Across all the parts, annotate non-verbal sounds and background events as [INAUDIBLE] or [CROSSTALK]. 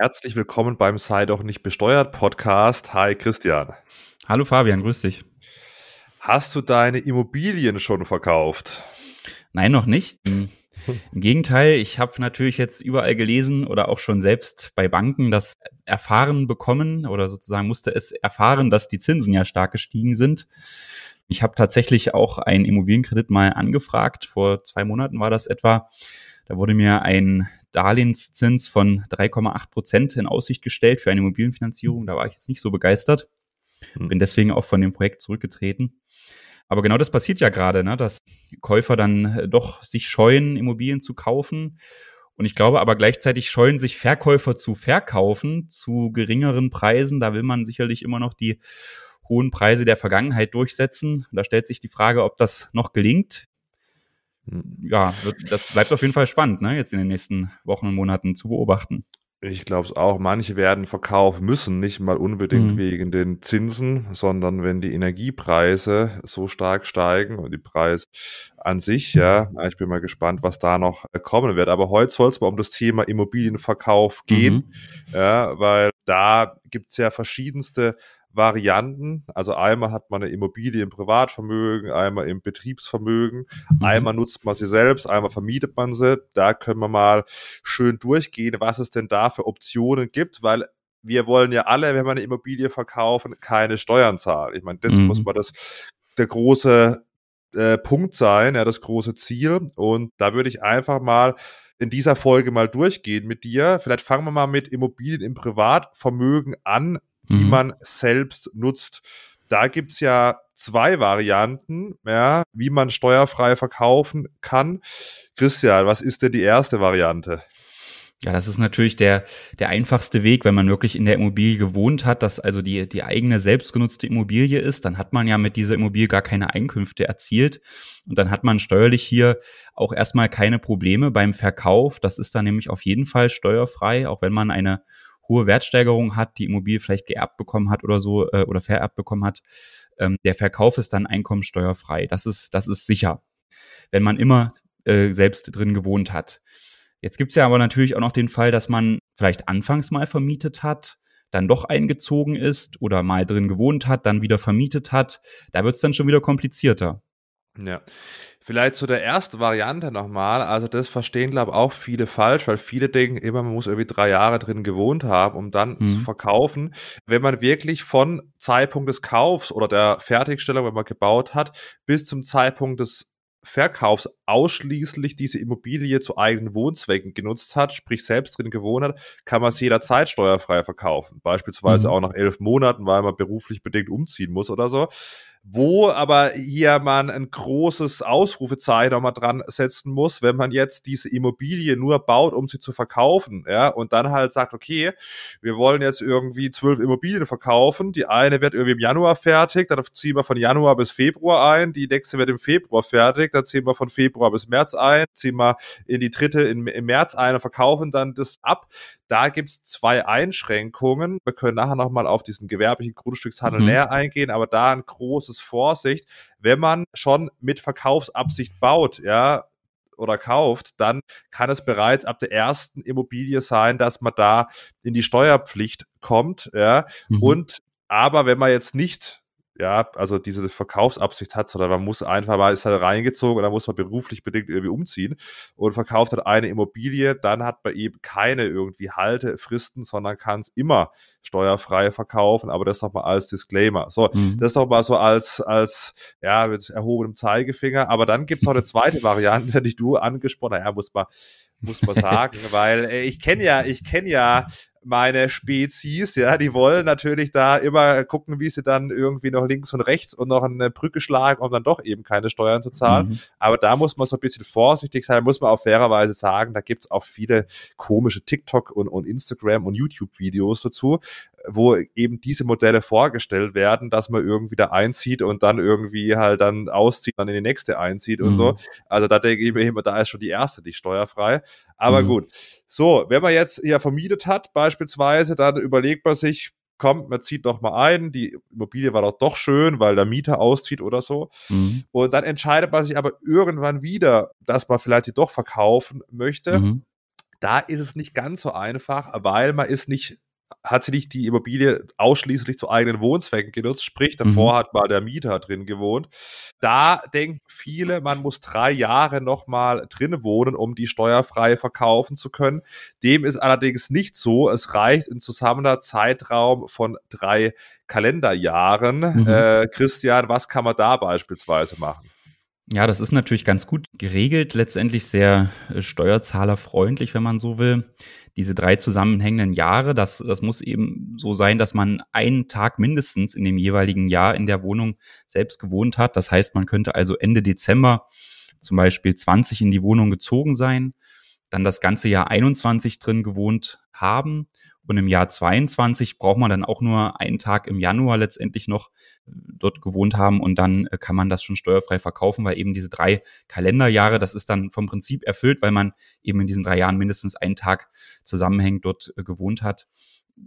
Herzlich willkommen beim Sei doch nicht besteuert Podcast. Hi Christian. Hallo Fabian, grüß dich. Hast du deine Immobilien schon verkauft? Nein, noch nicht. Im Gegenteil, ich habe natürlich jetzt überall gelesen oder auch schon selbst bei Banken das erfahren bekommen oder sozusagen musste es erfahren, dass die Zinsen ja stark gestiegen sind. Ich habe tatsächlich auch einen Immobilienkredit mal angefragt. Vor zwei Monaten war das etwa. Da wurde mir ein Darlehenszins von 3,8 Prozent in Aussicht gestellt für eine Immobilienfinanzierung. Da war ich jetzt nicht so begeistert. Hm. Bin deswegen auch von dem Projekt zurückgetreten. Aber genau das passiert ja gerade, ne? dass Käufer dann doch sich scheuen, Immobilien zu kaufen. Und ich glaube aber gleichzeitig scheuen sich Verkäufer zu verkaufen zu geringeren Preisen. Da will man sicherlich immer noch die hohen Preise der Vergangenheit durchsetzen. Da stellt sich die Frage, ob das noch gelingt. Ja, das bleibt auf jeden Fall spannend, ne? jetzt in den nächsten Wochen und Monaten zu beobachten. Ich glaube es auch. Manche werden verkaufen müssen, nicht mal unbedingt mhm. wegen den Zinsen, sondern wenn die Energiepreise so stark steigen und die Preise an sich, ja, ich bin mal gespannt, was da noch kommen wird. Aber heute soll es mal um das Thema Immobilienverkauf gehen, mhm. ja, weil da gibt es ja verschiedenste Varianten. Also einmal hat man eine Immobilie im Privatvermögen, einmal im Betriebsvermögen, mhm. einmal nutzt man sie selbst, einmal vermietet man sie. Da können wir mal schön durchgehen, was es denn da für Optionen gibt, weil wir wollen ja alle, wenn wir eine Immobilie verkaufen, keine Steuern zahlen. Ich meine, das mhm. muss man das der große äh, Punkt sein, ja, das große Ziel. Und da würde ich einfach mal in dieser Folge mal durchgehen mit dir. Vielleicht fangen wir mal mit Immobilien im Privatvermögen an die mhm. man selbst nutzt. Da gibt's ja zwei Varianten, ja, wie man steuerfrei verkaufen kann. Christian, was ist denn die erste Variante? Ja, das ist natürlich der, der einfachste Weg, wenn man wirklich in der Immobilie gewohnt hat, dass also die, die eigene selbstgenutzte Immobilie ist, dann hat man ja mit dieser Immobilie gar keine Einkünfte erzielt. Und dann hat man steuerlich hier auch erstmal keine Probleme beim Verkauf. Das ist dann nämlich auf jeden Fall steuerfrei, auch wenn man eine hohe Wertsteigerung hat, die Immobilie vielleicht geerbt bekommen hat oder so äh, oder vererbt bekommen hat, ähm, der Verkauf ist dann einkommensteuerfrei. Das ist, das ist sicher, wenn man immer äh, selbst drin gewohnt hat. Jetzt gibt's ja aber natürlich auch noch den Fall, dass man vielleicht anfangs mal vermietet hat, dann doch eingezogen ist oder mal drin gewohnt hat, dann wieder vermietet hat. Da wird's dann schon wieder komplizierter. Ja, vielleicht zu der ersten Variante nochmal. Also das verstehen, glaube ich, auch viele falsch, weil viele denken immer, man muss irgendwie drei Jahre drin gewohnt haben, um dann mhm. zu verkaufen. Wenn man wirklich von Zeitpunkt des Kaufs oder der Fertigstellung, wenn man gebaut hat, bis zum Zeitpunkt des Verkaufs ausschließlich diese Immobilie zu eigenen Wohnzwecken genutzt hat, sprich selbst drin gewohnt hat, kann man sie jederzeit steuerfrei verkaufen. Beispielsweise mhm. auch nach elf Monaten, weil man beruflich bedingt umziehen muss oder so wo aber hier man ein großes Ausrufezeichen nochmal dran setzen muss, wenn man jetzt diese Immobilie nur baut, um sie zu verkaufen, ja, und dann halt sagt, okay, wir wollen jetzt irgendwie zwölf Immobilien verkaufen, die eine wird irgendwie im Januar fertig, dann ziehen wir von Januar bis Februar ein, die nächste wird im Februar fertig, dann ziehen wir von Februar bis März ein, ziehen wir in die dritte in, im März ein und verkaufen dann das ab, da gibt's zwei Einschränkungen. Wir können nachher nochmal auf diesen gewerblichen Grundstückshandel mhm. näher eingehen, aber da ein großes Vorsicht. Wenn man schon mit Verkaufsabsicht baut, ja, oder kauft, dann kann es bereits ab der ersten Immobilie sein, dass man da in die Steuerpflicht kommt, ja. Mhm. Und aber wenn man jetzt nicht ja, also diese Verkaufsabsicht hat, sondern man muss einfach mal, ist halt reingezogen und dann muss man beruflich bedingt irgendwie umziehen und verkauft halt eine Immobilie, dann hat man eben keine irgendwie Haltefristen, sondern kann es immer steuerfrei verkaufen, aber das nochmal als Disclaimer. So, mhm. das nochmal so als, als, ja, mit erhobenem Zeigefinger, aber dann gibt's noch eine zweite Variante, die du angesprochen hast, ja, muss man, muss man [LAUGHS] sagen, weil äh, ich kenne ja, ich kenne ja meine Spezies, ja, die wollen natürlich da immer gucken, wie sie dann irgendwie noch links und rechts und noch eine Brücke schlagen, um dann doch eben keine Steuern zu zahlen. Mhm. Aber da muss man so ein bisschen vorsichtig sein, muss man auch fairerweise sagen, da gibt's auch viele komische TikTok und, und Instagram und YouTube-Videos dazu, wo eben diese Modelle vorgestellt werden, dass man irgendwie da einzieht und dann irgendwie halt dann auszieht, dann in die nächste einzieht und so. Mhm. Also da denke ich mir immer, da ist schon die erste nicht steuerfrei. Aber mhm. gut. So, wenn man jetzt hier vermietet hat, beispielsweise, dann überlegt man sich, kommt, man zieht doch mal ein, die Immobilie war doch doch schön, weil der Mieter auszieht oder so. Mhm. Und dann entscheidet man sich aber irgendwann wieder, dass man vielleicht die doch verkaufen möchte. Mhm Da ist es nicht ganz so einfach, weil man ist nicht hat sie nicht die Immobilie ausschließlich zu eigenen Wohnzwecken genutzt, sprich davor mhm. hat mal der Mieter drin gewohnt. Da denken viele, man muss drei Jahre nochmal drin wohnen, um die steuerfrei verkaufen zu können. Dem ist allerdings nicht so. Es reicht ein zusammener Zeitraum von drei Kalenderjahren. Mhm. Äh, Christian, was kann man da beispielsweise machen? Ja, das ist natürlich ganz gut geregelt, letztendlich sehr äh, steuerzahlerfreundlich, wenn man so will diese drei zusammenhängenden Jahre, das, das muss eben so sein, dass man einen Tag mindestens in dem jeweiligen Jahr in der Wohnung selbst gewohnt hat. Das heißt, man könnte also Ende Dezember zum Beispiel 20 in die Wohnung gezogen sein, dann das ganze Jahr 21 drin gewohnt haben und im Jahr 22 braucht man dann auch nur einen Tag im Januar letztendlich noch äh, dort gewohnt haben und dann äh, kann man das schon steuerfrei verkaufen, weil eben diese drei Kalenderjahre, das ist dann vom Prinzip erfüllt, weil man eben in diesen drei Jahren mindestens einen Tag zusammenhängend dort äh, gewohnt hat.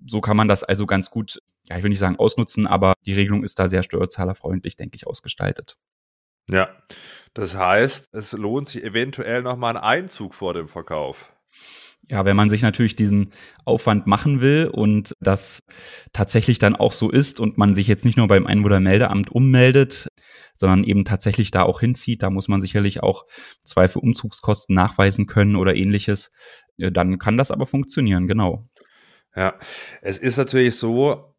So kann man das also ganz gut, ja, ich will nicht sagen ausnutzen, aber die Regelung ist da sehr steuerzahlerfreundlich, denke ich, ausgestaltet. Ja, das heißt, es lohnt sich eventuell nochmal ein Einzug vor dem Verkauf. Ja, wenn man sich natürlich diesen Aufwand machen will und das tatsächlich dann auch so ist und man sich jetzt nicht nur beim Einwohnermeldeamt ummeldet, sondern eben tatsächlich da auch hinzieht, da muss man sicherlich auch Zweifel Umzugskosten nachweisen können oder ähnliches, dann kann das aber funktionieren, genau. Ja, es ist natürlich so,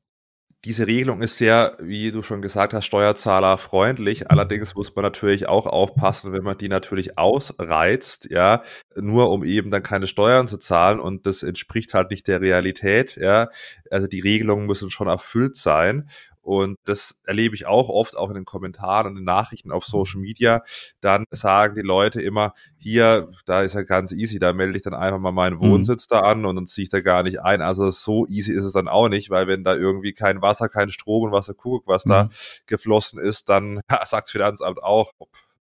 diese Regelung ist sehr, wie du schon gesagt hast, steuerzahlerfreundlich. Allerdings muss man natürlich auch aufpassen, wenn man die natürlich ausreizt, ja, nur um eben dann keine Steuern zu zahlen und das entspricht halt nicht der Realität, ja. Also die Regelungen müssen schon erfüllt sein. Und das erlebe ich auch oft, auch in den Kommentaren und den Nachrichten auf Social Media. Dann sagen die Leute immer, hier, da ist ja ganz easy, da melde ich dann einfach mal meinen mhm. Wohnsitz mhm. da an und dann ziehe ich da gar nicht ein. Also so easy ist es dann auch nicht, weil wenn da irgendwie kein Wasser, kein Strom und Wasser Kuckuck, was mhm. da geflossen ist, dann [LAUGHS] ja, sagt das Finanzamt auch,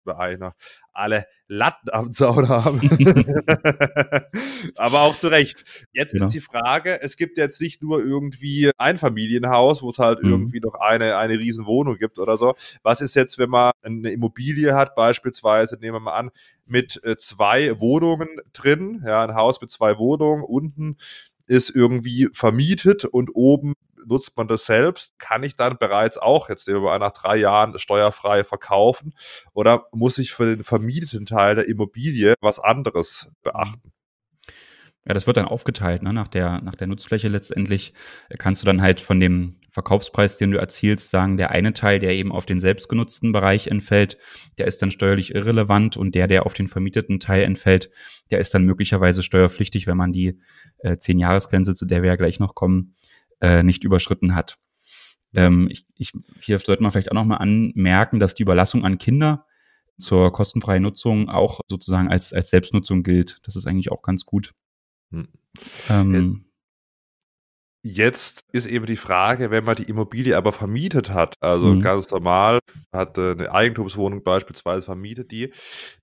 einer alle Latten am Zaun haben. [LAUGHS] Aber auch zu Recht. Jetzt genau. ist die Frage, es gibt jetzt nicht nur irgendwie ein Familienhaus, wo es halt mhm. irgendwie noch eine, eine riesen Wohnung gibt oder so. Was ist jetzt, wenn man eine Immobilie hat, beispielsweise, nehmen wir mal an, mit äh, zwei Wohnungen drin, ja, ein Haus mit zwei Wohnungen, unten ist irgendwie vermietet und oben nutzt man das selbst, kann ich dann bereits auch jetzt nach drei Jahren steuerfrei verkaufen oder muss ich für den vermieteten Teil der Immobilie was anderes beachten? Ja, das wird dann aufgeteilt, ne? nach, der, nach der Nutzfläche letztendlich kannst du dann halt von dem Verkaufspreis, den du erzielst, sagen, der eine Teil, der eben auf den selbstgenutzten Bereich entfällt, der ist dann steuerlich irrelevant und der, der auf den vermieteten Teil entfällt, der ist dann möglicherweise steuerpflichtig, wenn man die äh, Zehn-Jahres-Grenze, zu der wir ja gleich noch kommen, äh, nicht überschritten hat. Ähm, ich, ich, hier sollte man vielleicht auch nochmal anmerken, dass die Überlassung an Kinder zur kostenfreien Nutzung auch sozusagen als, als Selbstnutzung gilt. Das ist eigentlich auch ganz gut. Hm. Ähm, Jetzt ist eben die Frage, wenn man die Immobilie aber vermietet hat, also mhm. ganz normal, hat eine Eigentumswohnung beispielsweise vermietet die,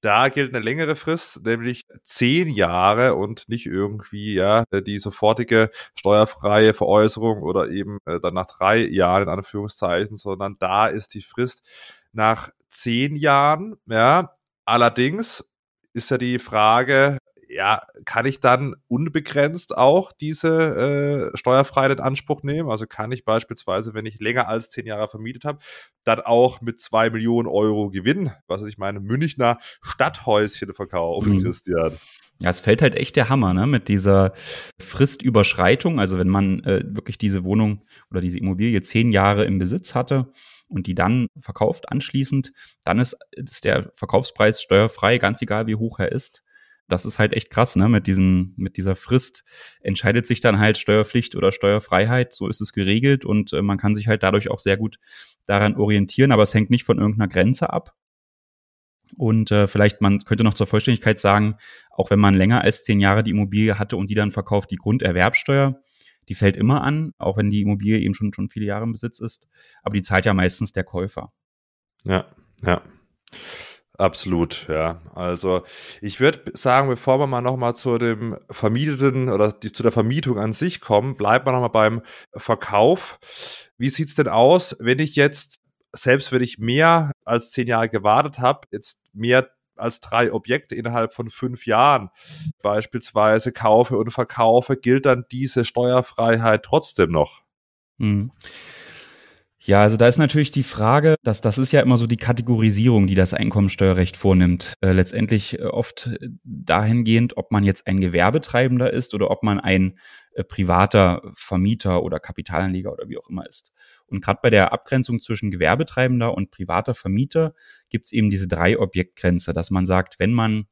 da gilt eine längere Frist, nämlich zehn Jahre und nicht irgendwie ja die sofortige steuerfreie Veräußerung oder eben äh, dann nach drei Jahren in Anführungszeichen, sondern da ist die Frist nach zehn Jahren, ja. Allerdings ist ja die Frage, ja, kann ich dann unbegrenzt auch diese äh, Steuerfreiheit in Anspruch nehmen? Also kann ich beispielsweise, wenn ich länger als zehn Jahre vermietet habe, dann auch mit zwei Millionen Euro Gewinn, was ich meine, Münchner Stadthäuschen verkaufen, mhm. Christian? Ja, es fällt halt echt der Hammer, ne, mit dieser Fristüberschreitung. Also wenn man äh, wirklich diese Wohnung oder diese Immobilie zehn Jahre im Besitz hatte und die dann verkauft anschließend, dann ist, ist der Verkaufspreis steuerfrei, ganz egal wie hoch er ist das ist halt echt krass, ne? Mit diesem, mit dieser Frist entscheidet sich dann halt Steuerpflicht oder Steuerfreiheit. So ist es geregelt und äh, man kann sich halt dadurch auch sehr gut daran orientieren, aber es hängt nicht von irgendeiner Grenze ab. Und äh, vielleicht, man könnte noch zur Vollständigkeit sagen, auch wenn man länger als zehn Jahre die Immobilie hatte und die dann verkauft, die Grunderwerbsteuer, die fällt immer an, auch wenn die Immobilie eben schon, schon viele Jahre im Besitz ist. Aber die zahlt ja meistens der Käufer. Ja, ja. Absolut, ja. Also ich würde sagen, bevor wir mal nochmal zu dem Vermieteten oder die, zu der Vermietung an sich kommen, bleibt man nochmal beim Verkauf. Wie sieht's denn aus, wenn ich jetzt, selbst wenn ich mehr als zehn Jahre gewartet habe, jetzt mehr als drei Objekte innerhalb von fünf Jahren beispielsweise kaufe und verkaufe, gilt dann diese Steuerfreiheit trotzdem noch? Mhm. Ja, also da ist natürlich die Frage, dass das ist ja immer so die Kategorisierung, die das Einkommensteuerrecht vornimmt. Äh, letztendlich äh, oft dahingehend, ob man jetzt ein Gewerbetreibender ist oder ob man ein äh, privater Vermieter oder Kapitalanleger oder wie auch immer ist. Und gerade bei der Abgrenzung zwischen Gewerbetreibender und privater Vermieter gibt es eben diese drei Objektgrenze, dass man sagt, wenn man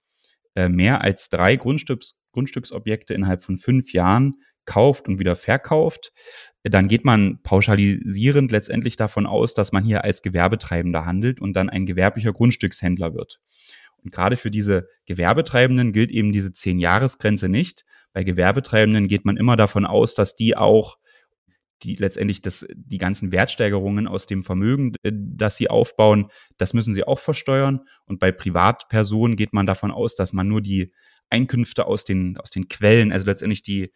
äh, mehr als drei Grundstücks, Grundstücksobjekte innerhalb von fünf Jahren kauft und wieder verkauft, dann geht man pauschalisierend letztendlich davon aus, dass man hier als Gewerbetreibender handelt und dann ein gewerblicher Grundstückshändler wird. Und gerade für diese Gewerbetreibenden gilt eben diese Zehn-Jahres-Grenze nicht. Bei Gewerbetreibenden geht man immer davon aus, dass die auch die letztendlich das, die ganzen Wertsteigerungen aus dem Vermögen, äh, das sie aufbauen, das müssen sie auch versteuern. Und bei Privatpersonen geht man davon aus, dass man nur die Einkünfte aus den, aus den Quellen, also letztendlich die,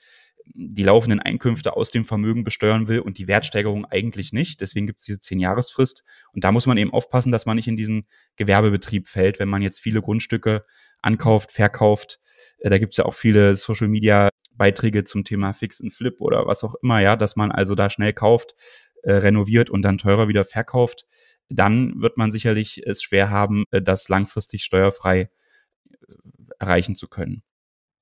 die laufenden Einkünfte aus dem Vermögen besteuern will und die Wertsteigerung eigentlich nicht. Deswegen gibt es diese Zehn-Jahresfrist. Und da muss man eben aufpassen, dass man nicht in diesen Gewerbebetrieb fällt, wenn man jetzt viele Grundstücke ankauft, verkauft. Äh, da gibt es ja auch viele Social-Media-Beiträge zum Thema Fix and Flip oder was auch immer, ja, dass man also da schnell kauft, äh, renoviert und dann teurer wieder verkauft. Dann wird man sicherlich es schwer haben, äh, das langfristig steuerfrei äh, erreichen zu können.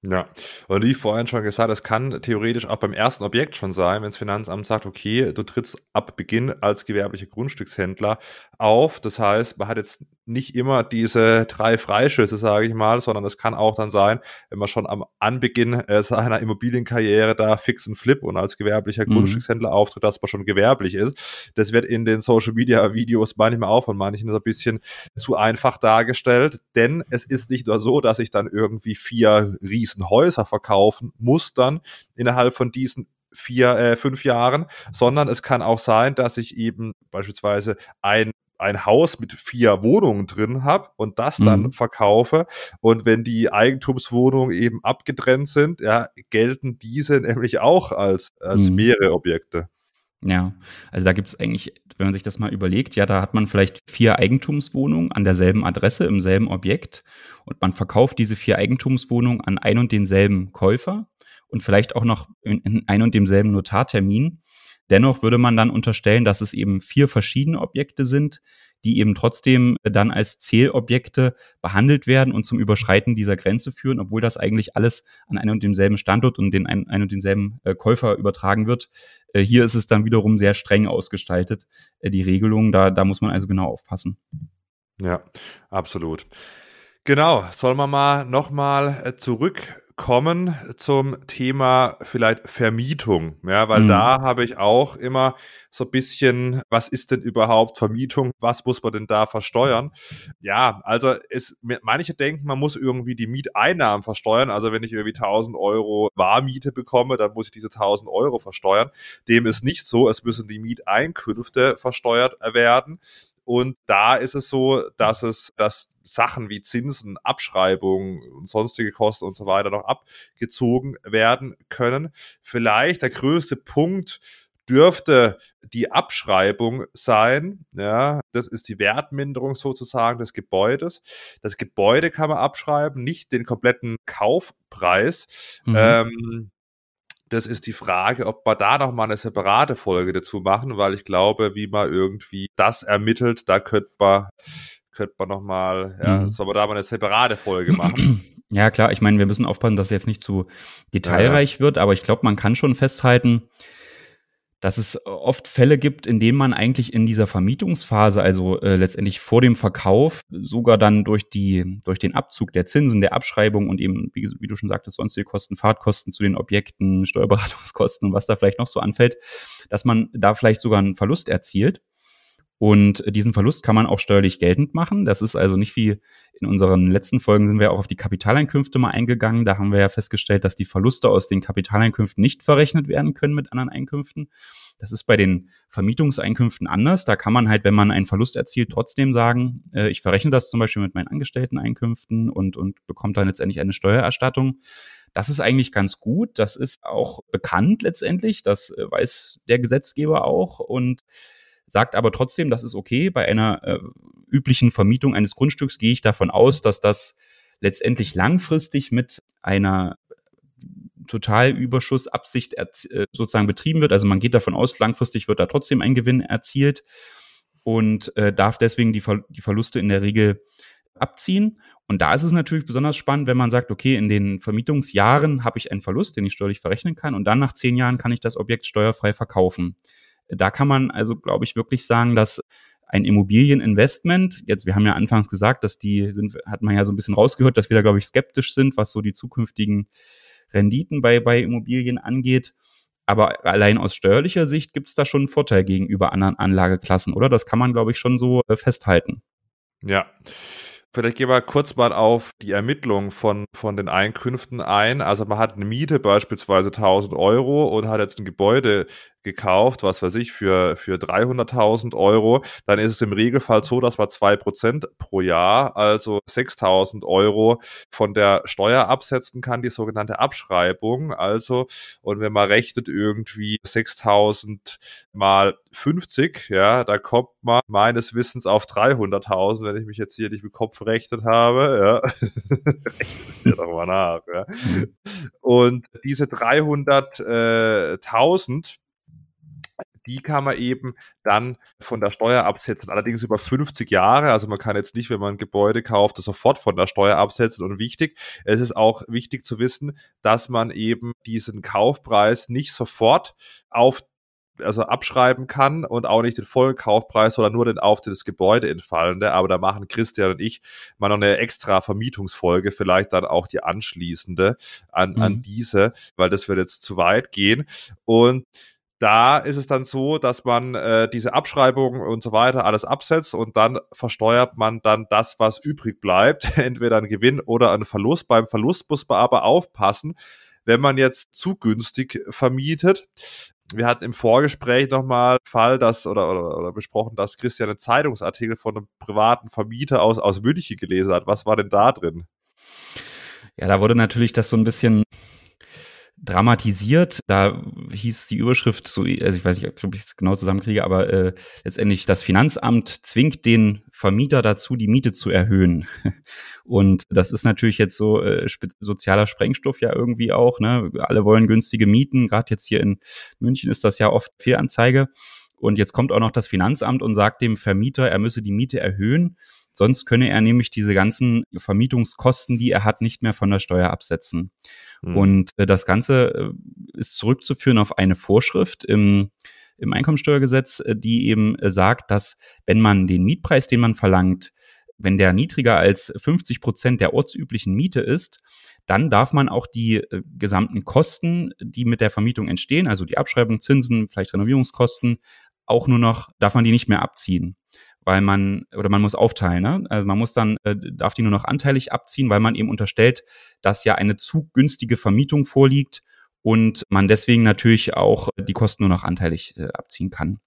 Ja, und wie vorhin schon gesagt, es kann theoretisch auch beim ersten Objekt schon sein, wenn das Finanzamt sagt, okay, du trittst ab Beginn als gewerblicher Grundstückshändler auf. Das heißt, man hat jetzt nicht immer diese drei Freischüsse, sage ich mal, sondern es kann auch dann sein, wenn man schon am Anbeginn äh, seiner Immobilienkarriere da fix und flip und als gewerblicher mhm. Grundstückshändler auftritt, dass man schon gewerblich ist. Das wird in den Social Media Videos manchmal auch von manchen so ein bisschen zu einfach dargestellt, denn es ist nicht nur so, dass ich dann irgendwie vier Riesenhäuser verkaufen muss dann innerhalb von diesen vier, äh, fünf Jahren, sondern es kann auch sein, dass ich eben beispielsweise ein ein Haus mit vier Wohnungen drin habe und das dann mhm. verkaufe. Und wenn die Eigentumswohnungen eben abgetrennt sind, ja, gelten diese [LAUGHS] nämlich auch als, als mhm. mehrere Objekte. Ja, also da gibt es eigentlich, wenn man sich das mal überlegt, ja, da hat man vielleicht vier Eigentumswohnungen an derselben Adresse im selben Objekt und man verkauft diese vier Eigentumswohnungen an ein und denselben Käufer und vielleicht auch noch in, in ein und demselben Notartermin. Dennoch würde man dann unterstellen, dass es eben vier verschiedene Objekte sind, die eben trotzdem dann als Zählobjekte behandelt werden und zum Überschreiten dieser Grenze führen, obwohl das eigentlich alles an einem und demselben Standort und den ein, ein und denselben äh, Käufer übertragen wird. Äh, hier ist es dann wiederum sehr streng ausgestaltet, äh, die Regelung. Da, da muss man also genau aufpassen. Ja, absolut. Genau, sollen wir mal nochmal zurück kommen zum Thema vielleicht Vermietung, ja, weil mhm. da habe ich auch immer so ein bisschen, was ist denn überhaupt Vermietung? Was muss man denn da versteuern? Ja, also es, manche denken, man muss irgendwie die Mieteinnahmen versteuern. Also wenn ich irgendwie 1000 Euro Warmiete bekomme, dann muss ich diese 1000 Euro versteuern. Dem ist nicht so. Es müssen die Mieteinkünfte versteuert werden. Und da ist es so, dass es, dass Sachen wie Zinsen, Abschreibungen und sonstige Kosten und so weiter noch abgezogen werden können. Vielleicht der größte Punkt dürfte die Abschreibung sein. Ja, das ist die Wertminderung sozusagen des Gebäudes. Das Gebäude kann man abschreiben, nicht den kompletten Kaufpreis. Mhm. Ähm, das ist die Frage, ob wir da noch mal eine separate Folge dazu machen, weil ich glaube, wie man irgendwie das ermittelt, da könnte man, könnte man noch mal, ja, mhm. soll man da mal eine separate Folge machen. [CLEARS THROAT] Ja, klar, ich meine, wir müssen aufpassen, dass es jetzt nicht zu detailreich ja. wird, aber ich glaube, man kann schon festhalten, dass es oft Fälle gibt, in denen man eigentlich in dieser Vermietungsphase, also äh, letztendlich vor dem Verkauf, sogar dann durch die durch den Abzug der Zinsen, der Abschreibung und eben, wie, wie du schon sagtest, sonstige Kosten, Fahrtkosten zu den Objekten, [LAUGHS] Steuerberatungskosten und was da vielleicht noch so anfällt, dass man da vielleicht sogar einen Verlust erzielt. Und diesen Verlust kann man auch steuerlich geltend machen. Das ist also nicht wie in unseren letzten Folgen sind wir auch auf die Kapitaleinkünfte mal eingegangen. Da haben wir ja festgestellt, dass die Verluste aus den Kapitaleinkünften nicht verrechnet werden können mit anderen Einkünften. Das ist bei den Vermietungseinkünften anders. Da kann man halt, wenn man einen Verlust erzielt, trotzdem sagen, äh, ich verrechne das zum Beispiel mit meinen Angestellteneinkünften und, und bekommt dann letztendlich eine Steuererstattung. Das ist eigentlich ganz gut. Das ist auch bekannt letztendlich. Das äh, weiß der Gesetzgeber auch. Und sagt aber trotzdem, das ist okay. Bei einer äh, üblichen Vermietung eines Grundstücks gehe ich davon aus, dass das letztendlich langfristig mit einer Totalüberschussabsicht äh, sozusagen betrieben wird. Also man geht davon aus, langfristig wird da trotzdem ein Gewinn erzielt und äh, darf deswegen die, Ver die Verluste in der Regel abziehen. Und da ist es natürlich besonders spannend, wenn man sagt, okay, in den Vermietungsjahren habe ich einen Verlust, den ich steuerlich verrechnen kann und dann nach zehn Jahren kann ich das Objekt steuerfrei verkaufen. Da kann man also, glaube ich, wirklich sagen, dass ein Immobilieninvestment, jetzt, wir haben ja anfangs gesagt, dass die sind, hat man ja so ein bisschen rausgehört, dass wir da, glaube ich, skeptisch sind, was so die zukünftigen Renditen bei, bei Immobilien angeht. Aber allein aus steuerlicher Sicht gibt es da schon einen Vorteil gegenüber anderen Anlageklassen, oder? Das kann man, glaube ich, schon so äh, festhalten. Ja. Vielleicht gehen wir kurz mal auf die Ermittlung von, von den Einkünften ein. Also man hat eine Miete beispielsweise 1000 Euro und hat jetzt ein Gebäude gekauft, was weiß ich, für, für 300.000 Euro, dann ist es im Regelfall so, dass man zwei Prozent pro Jahr, also 6.000 Euro von der Steuer absetzen kann, die sogenannte Abschreibung. Also, und wenn man rechnet irgendwie 6.000 mal 50, ja, da kommt man meines Wissens auf 300.000, wenn ich mich jetzt hier nicht mit Kopf verrechnet habe, ja. [LAUGHS] Es ja doch mal nach, ja. Und diese 300.000, die kann man eben dann von der Steuer absetzen. Allerdings über 50 Jahre. Also man kann jetzt nicht, wenn man ein Gebäude kauft, das sofort von der Steuer absetzen. Und wichtig, es ist auch wichtig zu wissen, dass man eben diesen Kaufpreis nicht sofort auf also abschreiben kann und auch nicht den vollen Kaufpreis, sondern nur den auf das Gebäude entfallende. Aber da machen Christian und ich mal noch eine extra Vermietungsfolge, vielleicht dann auch die anschließende an, mhm. an diese, weil das wird jetzt zu weit gehen. Und da ist es dann so, dass man äh, diese Abschreibungen und so weiter alles absetzt und dann versteuert man dann das, was übrig bleibt, [LAUGHS] entweder ein Gewinn oder ein Verlust. Beim Verlust muss man aber aufpassen, wenn man jetzt zu günstig vermietet. Wir hatten im Vorgespräch nochmal Fall, dass oder, oder, oder besprochen, dass Christian einen Zeitungsartikel von einem privaten Vermieter aus, aus München gelesen hat. Was war denn da drin? Ja, da wurde natürlich das so ein bisschen dramatisiert. Da hieß die Überschrift so, also ich weiß nicht, ob ich es genau zusammenkriege, aber äh, letztendlich das Finanzamt zwingt den Vermieter dazu, die Miete zu erhöhen. [LAUGHS] Und das ist natürlich jetzt so äh, sozialer Sprengstoff ja irgendwie auch. Ne? Alle wollen günstige Mieten. Gerade jetzt hier in München ist das ja oft Fehlanzeige. Und jetzt kommt auch noch das Finanzamt und sagt dem Vermieter, er müsse die Miete erhöhen. Sonst könne er nämlich diese ganzen Vermietungskosten, die er hat, nicht mehr von der Steuer absetzen. Mhm. Und äh, das Ganze äh, ist zurückzuführen auf eine Vorschrift im, im Einkommensteuergesetz, äh, die eben äh, sagt, dass wenn man den Mietpreis, den man verlangt, wenn der niedriger als 50 Prozent der ortsüblichen Miete ist, dann darf man auch die äh, gesamten Kosten, die mit der Vermietung entstehen, also die Abschreibung, Zinsen, vielleicht Renovierungskosten, auch nur noch, darf man die nicht mehr abziehen weil man, oder man muss aufteilen, ne? Also man muss dann, äh, darf die nur noch anteilig abziehen, weil man eben unterstellt, dass ja eine zu günstige Vermietung vorliegt und man deswegen natürlich auch die Kosten nur noch anteilig äh, abziehen kann.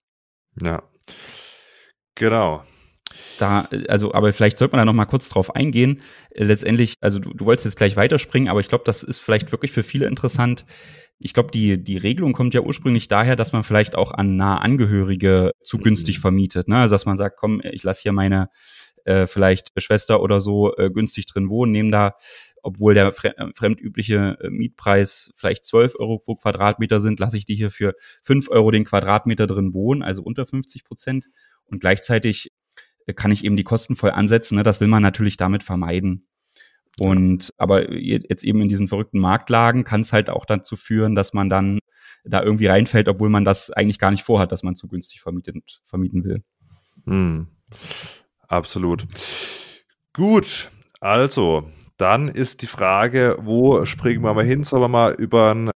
Ja. Genau. Da, also, aber vielleicht sollte man da noch mal kurz drauf eingehen. Äh, letztendlich, also du, du wolltest jetzt gleich weiterspringen, aber ich glaube, das ist vielleicht wirklich für viele interessant ich glaube, die, die Regelung kommt ja ursprünglich daher, dass man vielleicht auch an nahe Angehörige zu mhm. günstig vermietet. Ne? Also dass man sagt, komm, ich lasse hier meine äh, vielleicht Schwester oder so äh, günstig drin wohnen, nehme da, obwohl der fre äh, fremdübliche äh, Mietpreis vielleicht 12 Euro pro Quadratmeter sind, lasse ich die hier für 5 Euro den Quadratmeter drin wohnen, also unter 50 Prozent. Und gleichzeitig äh, kann ich eben die Kosten voll ansetzen. Ne? Das will man natürlich damit vermeiden. Und aber jetzt eben in diesen verrückten Marktlagen kann es halt auch dazu führen, dass man dann da irgendwie reinfällt, obwohl man das eigentlich gar nicht vorhat, dass man zu günstig vermietet, vermieten will. Hm. Absolut. Gut, also dann ist die Frage, wo springen wir mal hin? Sollen wir mal über,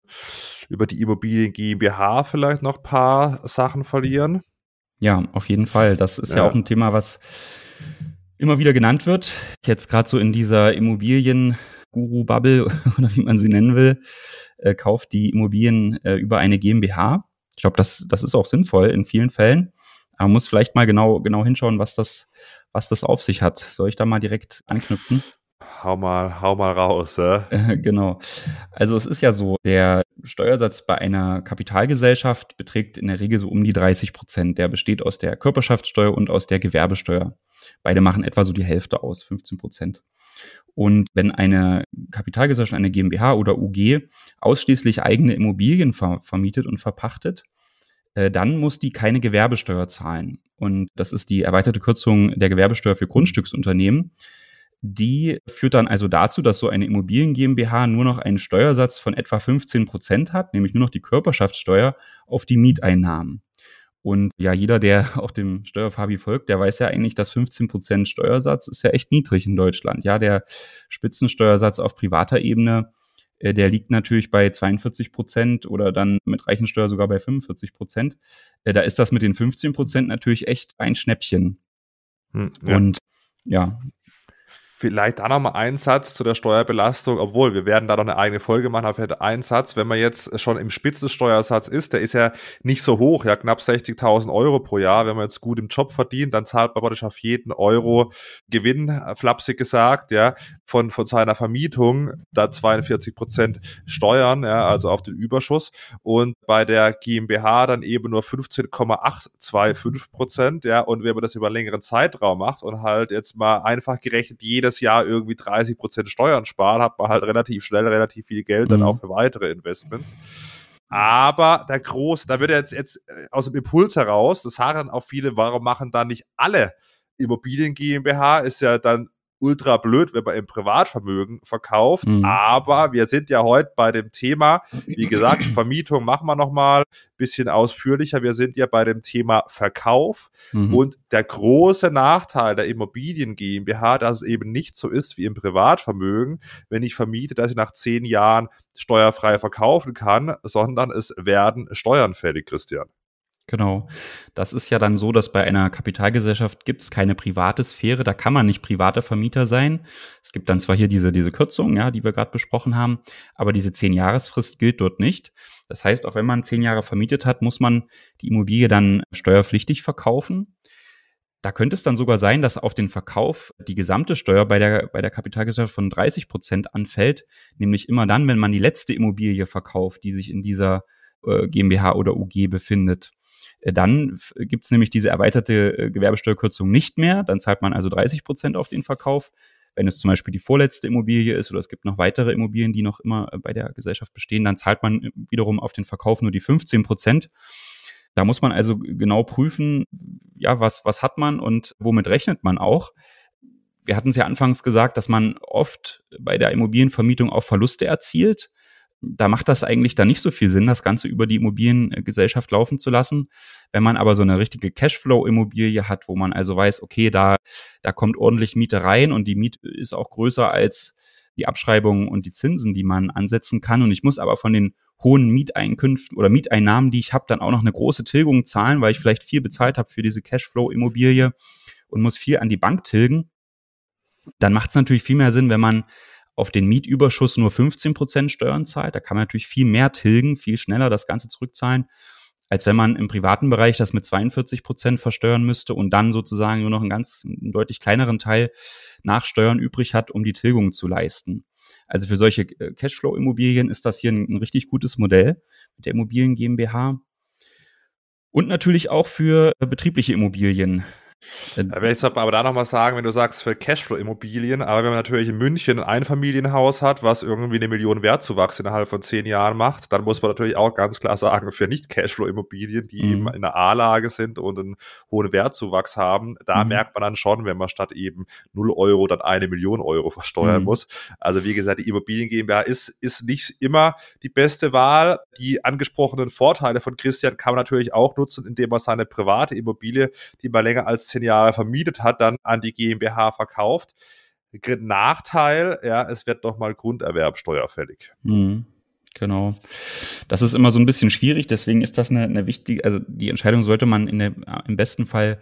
über die Immobilien GmbH vielleicht noch paar Sachen verlieren? Ja, auf jeden Fall. Das ist ja, ja auch ein Thema, was immer wieder genannt wird. Jetzt gerade so in dieser Immobilien-Guru-Bubble [LAUGHS] oder wie man sie nennen will, äh, kauft die Immobilien äh, über eine GmbH. Ich glaube, das, das ist auch sinnvoll in vielen Fällen. Aber man muss vielleicht mal genau, genau hinschauen, was das, was das auf sich hat. Soll ich da mal direkt anknüpfen? Hau mal, hau mal raus. Äh? genau. Also es ist ja so, der Steuersatz bei einer Kapitalgesellschaft beträgt in der Regel so um die 30 Prozent. Der besteht aus der Körperschaftssteuer und aus der Gewerbesteuer. Beide machen etwa so die Hälfte aus, 15 Prozent. Und wenn eine Kapitalgesellschaft, eine GmbH oder UG ausschließlich eigene Immobilien ver vermietet und verpachtet, äh, dann muss die keine Gewerbesteuer zahlen. Und das ist die erweiterte Kürzung der Gewerbesteuer für Grundstücksunternehmen. Die führt dann also dazu, dass so eine Immobilien GmbH nur noch einen Steuersatz von etwa 15 Prozent hat, nämlich nur noch die Körperschaftssteuer auf die Mieteinnahmen. Und ja, jeder, der [LAUGHS] auch dem Steuerfabi folgt, der weiß ja eigentlich, dass 15 Prozent Steuersatz ist ja echt niedrig in Deutschland. Ja, der Spitzensteuersatz auf privater Ebene, äh, der liegt natürlich bei 42 Prozent oder dann mit Reichensteuer sogar bei 45 Prozent. Äh, da ist das mit den 15 Prozent natürlich echt ein Schnäppchen. Hm, ja. Und ja, Vielleicht auch noch mal ein Satz zu der Steuerbelastung, obwohl wir werden da noch eine eigene Folge machen, aber vielleicht ein Satz, wenn man jetzt schon im Spitzensteuersatz ist, der ist ja nicht so hoch, ja knapp 60.000 Euro pro Jahr. Wenn man jetzt gut im Job verdient, dann zahlt man praktisch auf jeden Euro Gewinn, flapsig gesagt, ja, von, von seiner Vermietung da 42 Prozent Steuern, ja, also auf den Überschuss. Und bei der GmbH dann eben nur 15,825 Prozent, ja, und wenn man das über einen längeren Zeitraum macht und halt jetzt mal einfach gerechnet jede jedes Jahr irgendwie 30 Prozent Steuern sparen, hat man halt relativ schnell relativ viel Geld dann mhm. auch für weitere Investments. Aber der große, da wird jetzt, jetzt äh, aus dem Impuls heraus, das sagen auch viele, warum machen dann nicht alle Immobilien GmbH, ist ja dann ultra blöd, wenn man im Privatvermögen verkauft. Mhm. Aber wir sind ja heute bei dem Thema, wie gesagt, Vermietung machen wir nochmal bisschen ausführlicher. Wir sind ja bei dem Thema Verkauf. Mhm. Und der große Nachteil der Immobilien GmbH, dass es eben nicht so ist wie im Privatvermögen, wenn ich vermiete, dass ich nach zehn Jahren steuerfrei verkaufen kann, sondern es werden Steuern fällig, Christian. Genau. Das ist ja dann so, dass bei einer Kapitalgesellschaft gibt es keine private Sphäre, da kann man nicht privater Vermieter sein. Es gibt dann zwar hier diese, diese Kürzung, ja, die wir gerade besprochen haben, aber diese Zehn-Jahresfrist gilt dort nicht. Das heißt, auch wenn man zehn Jahre vermietet hat, muss man die Immobilie dann steuerpflichtig verkaufen. Da könnte es dann sogar sein, dass auf den Verkauf die gesamte Steuer bei der, bei der Kapitalgesellschaft von 30 Prozent anfällt, nämlich immer dann, wenn man die letzte Immobilie verkauft, die sich in dieser äh, GmbH oder UG befindet. Äh, dann gibt es nämlich diese erweiterte äh, Gewerbesteuerkürzung nicht mehr. Dann zahlt man also 30 Prozent auf den Verkauf. Wenn es zum Beispiel die vorletzte Immobilie ist oder es gibt noch weitere Immobilien, die noch immer äh, bei der Gesellschaft bestehen, dann zahlt man wiederum auf den Verkauf nur die 15 Prozent. Da muss man also genau prüfen, ja, was, was hat man und womit rechnet man auch. Wir hatten es ja anfangs gesagt, dass man oft bei der Immobilienvermietung auch Verluste erzielt da macht das eigentlich dann nicht so viel Sinn, das Ganze über die Immobiliengesellschaft laufen zu lassen. Wenn man aber so eine richtige Cashflow-Immobilie hat, wo man also weiß, okay, da, da kommt ordentlich Miete rein und die Miete ist auch größer als die Abschreibungen und die Zinsen, die man ansetzen kann. Und ich muss aber von den hohen Mieteinkünften oder Mieteinnahmen, die ich habe, dann auch noch eine große Tilgung zahlen, weil ich vielleicht viel bezahlt habe für diese Cashflow-Immobilie und muss viel an die Bank tilgen. Dann macht es natürlich viel mehr Sinn, wenn man auf den Mietüberschuss nur 15 Prozent Steuern zahlt. Da kann man natürlich viel mehr tilgen, viel schneller das Ganze zurückzahlen, als wenn man im privaten Bereich das mit 42 Prozent versteuern müsste und dann sozusagen nur noch einen ganz einen deutlich kleineren Teil nach Steuern übrig hat, um die Tilgung zu leisten. Also für solche äh, Cashflow-Immobilien ist das hier ein, ein richtig gutes Modell mit der Immobilien GmbH. Und natürlich auch für äh, betriebliche Immobilien. Da werde ich aber da nochmal sagen, wenn du sagst für Cashflow-Immobilien, aber wenn man natürlich in München ein Einfamilienhaus hat, was irgendwie eine Million Wertzuwachs innerhalb von zehn Jahren macht, dann muss man natürlich auch ganz klar sagen, für nicht-Cashflow-Immobilien, die mhm. eben in der A-Lage sind und einen hohen Wertzuwachs haben, da mhm. merkt man dann schon, wenn man statt eben 0 Euro dann eine Million Euro versteuern mhm. muss. Also wie gesagt, die Immobilien GmbH ist, ist nicht immer die beste Wahl. Die angesprochenen Vorteile von Christian kann man natürlich auch nutzen, indem man seine private Immobilie, die man länger als zehn Jahre vermietet hat, dann an die GmbH verkauft. Nachteil, ja, es wird nochmal Grunderwerbsteuer fällig. Mhm. Genau. Das ist immer so ein bisschen schwierig, deswegen ist das eine, eine wichtige, also die Entscheidung sollte man in der, im besten Fall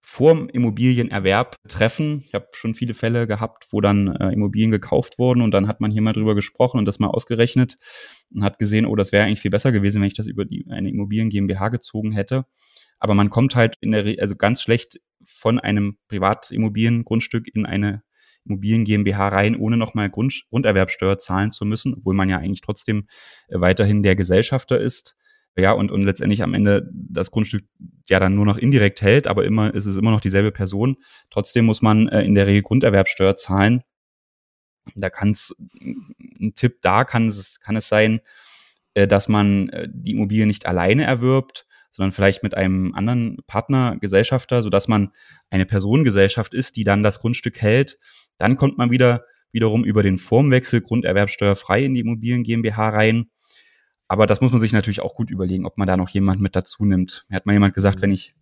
vorm Immobilienerwerb treffen. Ich habe schon viele Fälle gehabt, wo dann äh, Immobilien gekauft wurden und dann hat man hier mal drüber gesprochen und das mal ausgerechnet und hat gesehen, oh, das wäre eigentlich viel besser gewesen, wenn ich das über die, eine Immobilien GmbH gezogen hätte. Aber man kommt halt in der, also ganz schlecht von einem Privatimmobiliengrundstück in eine Immobilien GmbH rein, ohne nochmal Grund, Grunderwerbsteuer zahlen zu müssen, obwohl man ja eigentlich trotzdem äh, weiterhin der Gesellschafter ist. Ja, und, und letztendlich am Ende das Grundstück ja dann nur noch indirekt hält, aber immer ist es immer noch dieselbe Person. Trotzdem muss man äh, in der Regel Grunderwerbsteuer zahlen. Da kann es, ein Tipp da kann es, kann es sein, äh, dass man äh, die Immobilie nicht alleine erwirbt, sondern vielleicht mit einem anderen Partner, Gesellschafter, sodass man eine Personengesellschaft ist, die dann das Grundstück hält. Dann kommt man wieder wiederum über den Formwechsel grunderwerbsteuerfrei in die Immobilien GmbH rein. Aber das muss man sich natürlich auch gut überlegen, ob man da noch jemand mit dazu nimmt. Mir hat mal jemand gesagt, mhm. wenn ich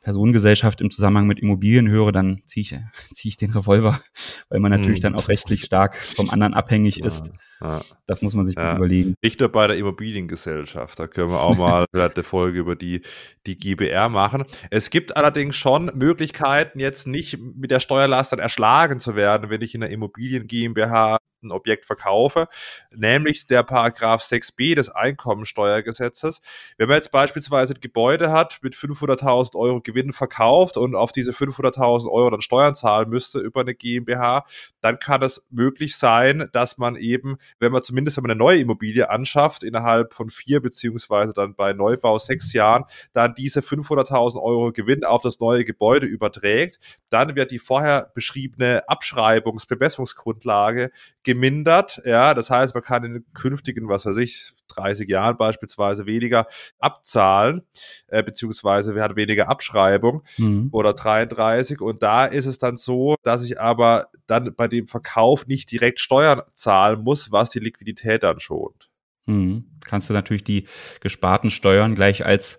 Personengesellschaft im Zusammenhang mit Immobilien höre, dann ziehe ich, [LAUGHS] zieh ich den Revolver, weil man natürlich hm. dann auch rechtlich stark vom anderen abhängig ist. Ja, Das muss man sich ja. überlegen. Nicht nur bei der Immobiliengesellschaft, da können wir auch mal [LAUGHS] eine Folge über die, die GBR machen. Es gibt allerdings schon Möglichkeiten, jetzt nicht mit der Steuerlast dann erschlagen zu werden, wenn ich in der Immobilien GmbH ein Objekt verkaufe, nämlich der Paragraph 6b des Einkommensteuergesetzes. Wenn man jetzt beispielsweise ein Gebäude hat, mit 500.000 Euro Gewinn verkauft und auf diese 500.000 Euro dann Steuern zahlen müsste über eine GmbH, dann kann es möglich sein, dass man eben, wenn man zumindest wenn man eine neue Immobilie anschafft, innerhalb von vier beziehungsweise dann bei Neubau sechs Jahren, dann diese 500.000 Euro Gewinn auf das neue Gebäude überträgt, dann wird die vorher beschriebene Abschreibungsbemessungsgrundlage gemindert. Ja, das heißt, man kann in den künftigen, was weiß ich, 30 Jahren beispielsweise weniger abzahlen, äh, beziehungsweise wir hatten weniger Abschreibung mhm. oder 33. Und da ist es dann so, dass ich aber dann bei dem Verkauf nicht direkt Steuern zahlen muss, was die Liquidität dann schont. Mhm. Kannst du natürlich die gesparten Steuern gleich als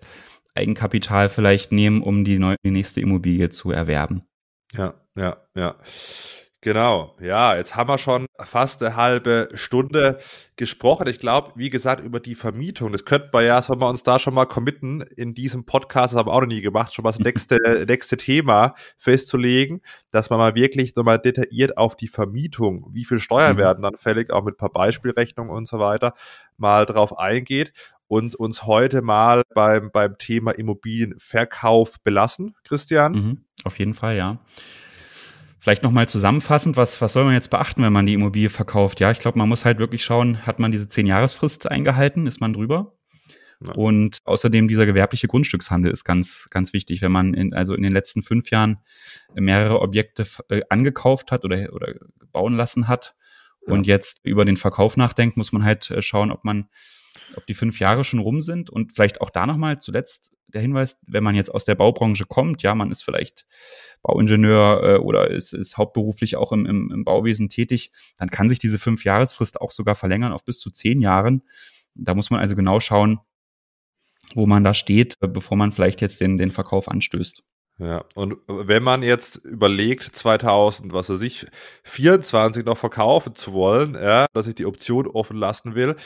Eigenkapital vielleicht nehmen, um die, neue, die nächste Immobilie zu erwerben. Ja, ja, ja. Genau, ja, jetzt haben wir schon fast eine halbe Stunde gesprochen. Ich glaube, wie gesagt, über die Vermietung. Das könnten wir ja, sollen wir uns da schon mal committen, in diesem Podcast, das haben wir auch noch nie gemacht, schon mal das nächste, [LAUGHS] nächste Thema festzulegen, dass man mal wirklich nochmal detailliert auf die Vermietung, wie viel Steuern mhm. werden dann fällig, auch mit ein paar Beispielrechnungen und so weiter, mal drauf eingeht und uns heute mal beim, beim Thema Immobilienverkauf belassen, Christian. Mhm, auf jeden Fall, ja. Vielleicht nochmal zusammenfassend, was, was soll man jetzt beachten, wenn man die Immobilie verkauft? Ja, ich glaube, man muss halt wirklich schauen, hat man diese zehn Jahresfrist eingehalten, ist man drüber? Ja. Und außerdem dieser gewerbliche Grundstückshandel ist ganz, ganz wichtig. Wenn man in, also in den letzten fünf Jahren mehrere Objekte äh, angekauft hat oder, oder bauen lassen hat ja. und jetzt über den Verkauf nachdenkt, muss man halt äh, schauen, ob man ob die fünf Jahre schon rum sind und vielleicht auch da nochmal zuletzt der Hinweis, wenn man jetzt aus der Baubranche kommt, ja, man ist vielleicht Bauingenieur äh, oder ist, ist hauptberuflich auch im, im, im Bauwesen tätig, dann kann sich diese fünf Jahresfrist auch sogar verlängern auf bis zu zehn Jahren. Da muss man also genau schauen, wo man da steht, bevor man vielleicht jetzt den, den Verkauf anstößt. Ja, und wenn man jetzt überlegt, 2000, was weiß ich, 24 noch verkaufen zu wollen, ja, dass ich die Option offen lassen will,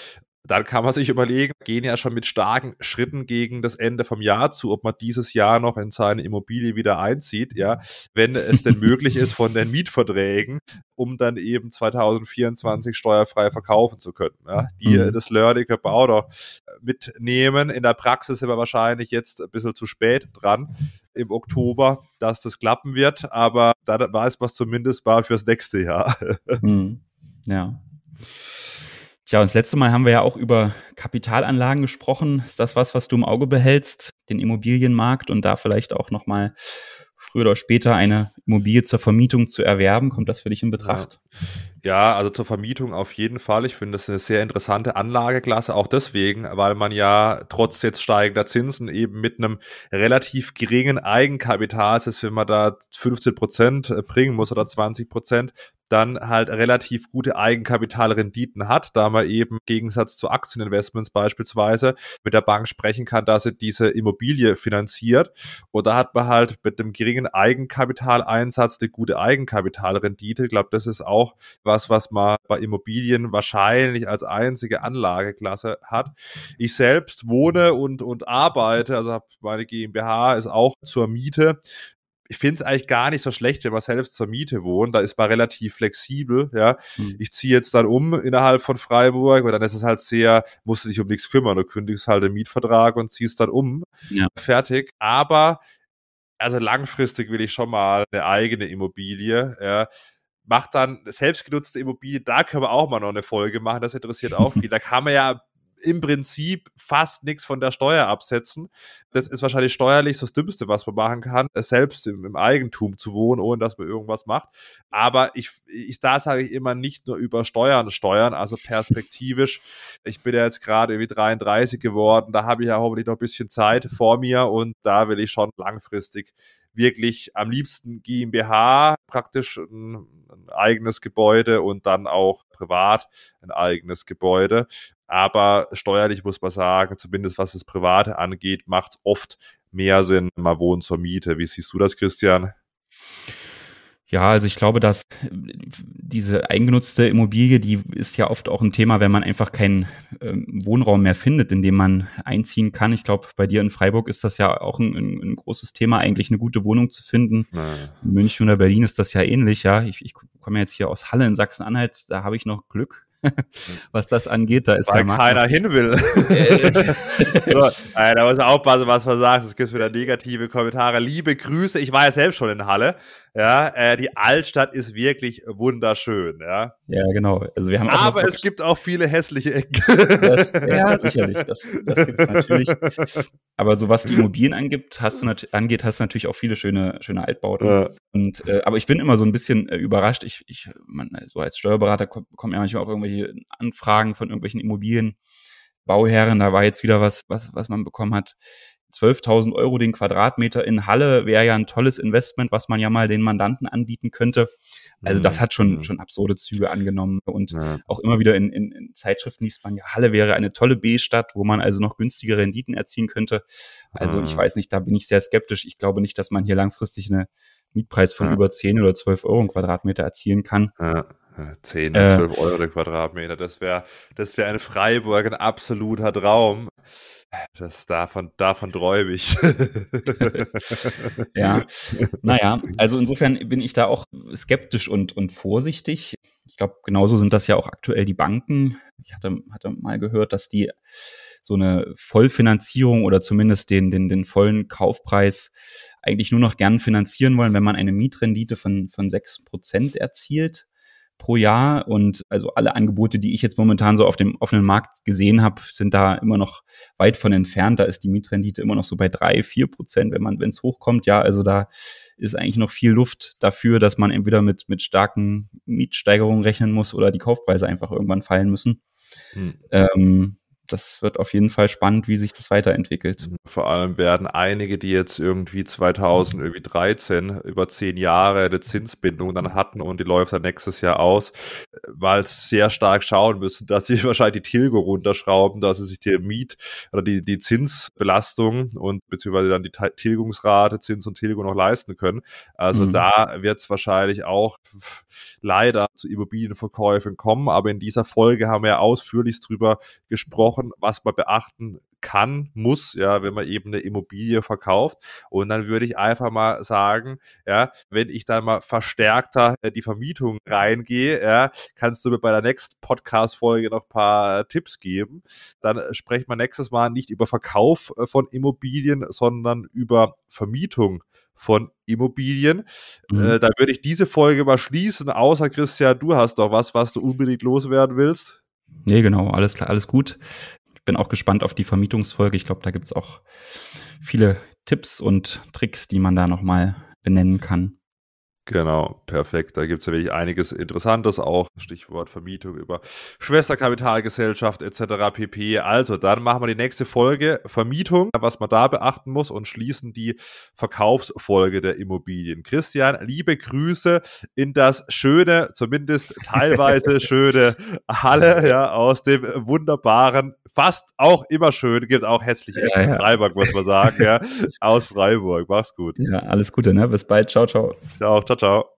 dann kann man sich überlegen, gehen ja schon mit starken Schritten gegen das Ende vom Jahr zu, ob man dieses Jahr noch in seine Immobilie wieder einzieht, ja, wenn es denn möglich ist [LAUGHS] von den Mietverträgen, um dann eben 2024 steuerfrei verkaufen zu können. Ja. Die mhm. das Lördiger Bau doch mitnehmen. In der Praxis sind wir wahrscheinlich jetzt ein bisschen zu spät dran im Oktober, dass das klappen wird, aber da weiß man es zumindest mal fürs nächste Jahr. [LAUGHS] Mhm. Ja. Tja, und das letzte Mal haben wir ja auch über Kapitalanlagen gesprochen. Ist das was, was du im Auge behältst, den Immobilienmarkt und da vielleicht auch nochmal früher oder später eine Immobilie zur Vermietung zu erwerben? Kommt das für dich in Betracht? Ja. also zur Vermietung auf jeden Fall. Ich finde das eine sehr interessante Anlageklasse, auch deswegen, weil man ja trotz jetzt steigender Zinsen eben mit einem relativ geringen Eigenkapital, das ist, wenn man da 15 Prozent bringen muss oder 20 Prozent, dann halt relativ gute Eigenkapitalrenditen hat, da man eben im Gegensatz zu Aktieninvestments beispielsweise mit der Bank sprechen kann, dass sie diese Immobilie finanziert. Und da hat man halt mit dem geringen Eigenkapitaleinsatz eine gute Eigenkapitalrendite. Ich glaube, das ist auch was, was man bei Immobilien wahrscheinlich als einzige Anlageklasse hat. Ich selbst wohne und, und arbeite, also meine GmbH ist auch zur Miete ich finde es eigentlich gar nicht so schlecht, wenn man selbst zur Miete wohnt. Da ist man relativ flexibel. Ja, hm. ich ziehe jetzt dann um innerhalb von Freiburg und dann ist es halt sehr, musst du dich um nichts kümmern. Du kündigst halt den Mietvertrag und ziehst dann um. Ja. Fertig. Aber also langfristig will ich schon mal eine eigene Immobilie. Ja, macht dann selbstgenutzte Immobilien, da können wir auch mal noch eine Folge machen, das interessiert auch [LAUGHS] viel. Da kann man ja im Prinzip fast nichts von der Steuer absetzen. Das ist wahrscheinlich steuerlich das Dümmste, was man machen kann, selbst im, im Eigentum zu wohnen, ohne dass man irgendwas macht. Aber ich, ich da sage ich immer nicht nur über Steuern steuern, also perspektivisch. Ich bin ja jetzt gerade irgendwie 33 geworden, da habe ich ja hoffentlich noch ein bisschen Zeit vor mir und da will ich schon langfristig wirklich am liebsten GmbH, praktisch ein, ein, eigenes Gebäude und dann auch privat ein eigenes Gebäude. Aber steuerlich muss man sagen, zumindest was das Private angeht, macht es oft mehr Sinn, mal wohnen zur Miete. Wie siehst du das, Christian? Ja, also ich glaube, dass diese eingenutzte Immobilie, die ist ja oft auch ein Thema, wenn man einfach keinen ähm, Wohnraum mehr findet, in dem man einziehen kann. Ich glaube, bei dir in Freiburg ist das ja auch ein, ein, großes Thema, eigentlich eine gute Wohnung zu finden. Ja. In München oder Berlin ist das ja ähnlich, ja. Ich, ich komme jetzt hier aus Halle in Sachsen-Anhalt, da habe ich noch Glück. [LAUGHS] was das angeht. Da ist Weil keiner hin will. [LAUGHS] so, da muss man aufpassen, was man sagt. Es gibt wieder negative Kommentare. Liebe Grüße. Ich war ja selbst schon in Halle. Ja, äh, die Altstadt ist wirklich wunderschön. Ja, ja genau. Also wir haben Aber es gibt auch viele hässliche Ecken. Das, ja, [LAUGHS] sicherlich. Das, das gibt es natürlich. Aber so was die Immobilien angibt, hast du angeht, hast du natürlich auch viele schöne, schöne Altbauten. Ja. Und, äh, aber ich bin immer so ein bisschen äh, überrascht. Ich, ich, man, so als Steuerberater bekommt ja manchmal auch irgendwelche Anfragen von irgendwelchen Immobilienbauherren. Da war jetzt wieder was, was, was man bekommen hat 12.000 Euro den Quadratmeter in Halle wäre ja ein tolles Investment, was man ja mal den Mandanten anbieten könnte. Also das mhm. hat schon, mhm. schon absurde Züge angenommen und ja. auch immer wieder in, in, in Zeitschriften liest man ja, Halle wäre eine tolle B-Stadt, wo man also noch günstige Renditen erzielen könnte. Also ich weiß nicht, da bin ich sehr skeptisch. Ich glaube nicht, dass man hier langfristig einen Mietpreis von ja. über 10 oder 12 Euro im Quadratmeter erzielen kann. Ja. 10, 12 äh, Euro der Quadratmeter, das wäre das wäre in Freiburg ein absoluter Traum. Das davon, davon träume ich. ja, [LAUGHS] naja, also insofern bin ich da auch skeptisch und, und vorsichtig. Ich glaube, genauso sind das ja auch aktuell die Banken. Ich hatte, hatte mal gehört, dass die so eine Vollfinanzierung oder zumindest den, den, den vollen Kaufpreis eigentlich nur noch gern finanzieren wollen, wenn man eine Mietrendite von, von sechs Prozent erzielt pro Jahr. Und also alle Angebote, die ich jetzt momentan so auf dem offenen Markt gesehen habe, sind da immer noch weit von entfernt. Da ist die Mietrendite immer noch so bei drei, vier Prozent, wenn man, wenn es hochkommt. Ja, also da ist eigentlich noch viel Luft dafür, dass man entweder mit, mit starken Mietsteigerungen rechnen muss oder die Kaufpreise einfach irgendwann fallen müssen. Hm. Ähm, das wird auf jeden Fall spannend, wie sich das weiterentwickelt. Vor allem werden einige, die jetzt irgendwie 2013 über zehn Jahre eine Zinsbindung dann hatten und die läuft dann nächstes Jahr aus, weil sehr stark schauen müssen, dass sie [LAUGHS] wahrscheinlich die Tilgung runterschrauben, dass sie sich die Miet- oder die, die Zinsbelastung und beziehungsweise dann die Tilgungsrate, Zins und Tilgung noch leisten können. Also mhm. da wird es wahrscheinlich auch leider zu Immobilienverkäufen kommen, aber in dieser Folge haben wir ausführlich drüber gesprochen, gesprochen, was man beachten kann, muss, ja, wenn man eben eine Immobilie verkauft. Und dann würde ich einfach mal sagen, ja, wenn ich dann mal verstärkter die Vermietung reingehe, ja, kannst du mir bei der nächsten Podcast-Folge noch paar Tipps geben. Dann sprechen wir nächstes Mal nicht über Verkauf äh, von Immobilien, sondern über Vermietung von Immobilien. Mhm. Äh, da würde ich diese Folge mal schließen, außer Christian, du hast doch was, was du unbedingt loswerden willst. Nee, genau, alles klar, alles gut. Ich bin auch gespannt auf die Vermietungsfolge. Ich glaube, da gibt es auch viele Tipps und Tricks, die man da nochmal benennen kann. Genau, perfekt. Da gibt es ja wirklich einiges Interessantes auch. Stichwort Vermietung über Schwesterkapitalgesellschaft etc. pp. Also, dann machen wir die nächste Folge Vermietung, was man da beachten muss und schließen die Verkaufsfolge der Immobilien. Christian, liebe Grüße in das schöne, zumindest teilweise [LAUGHS] schöne Halle ja, aus dem wunderbaren fast auch immer schön, gibt auch hässliche ja, ja. Freiburg, muss man sagen, ja, aus Freiburg. Mach's gut. Ja, alles Gute, ne? Bis bald. Ciao, ciao. Ciao, ciao.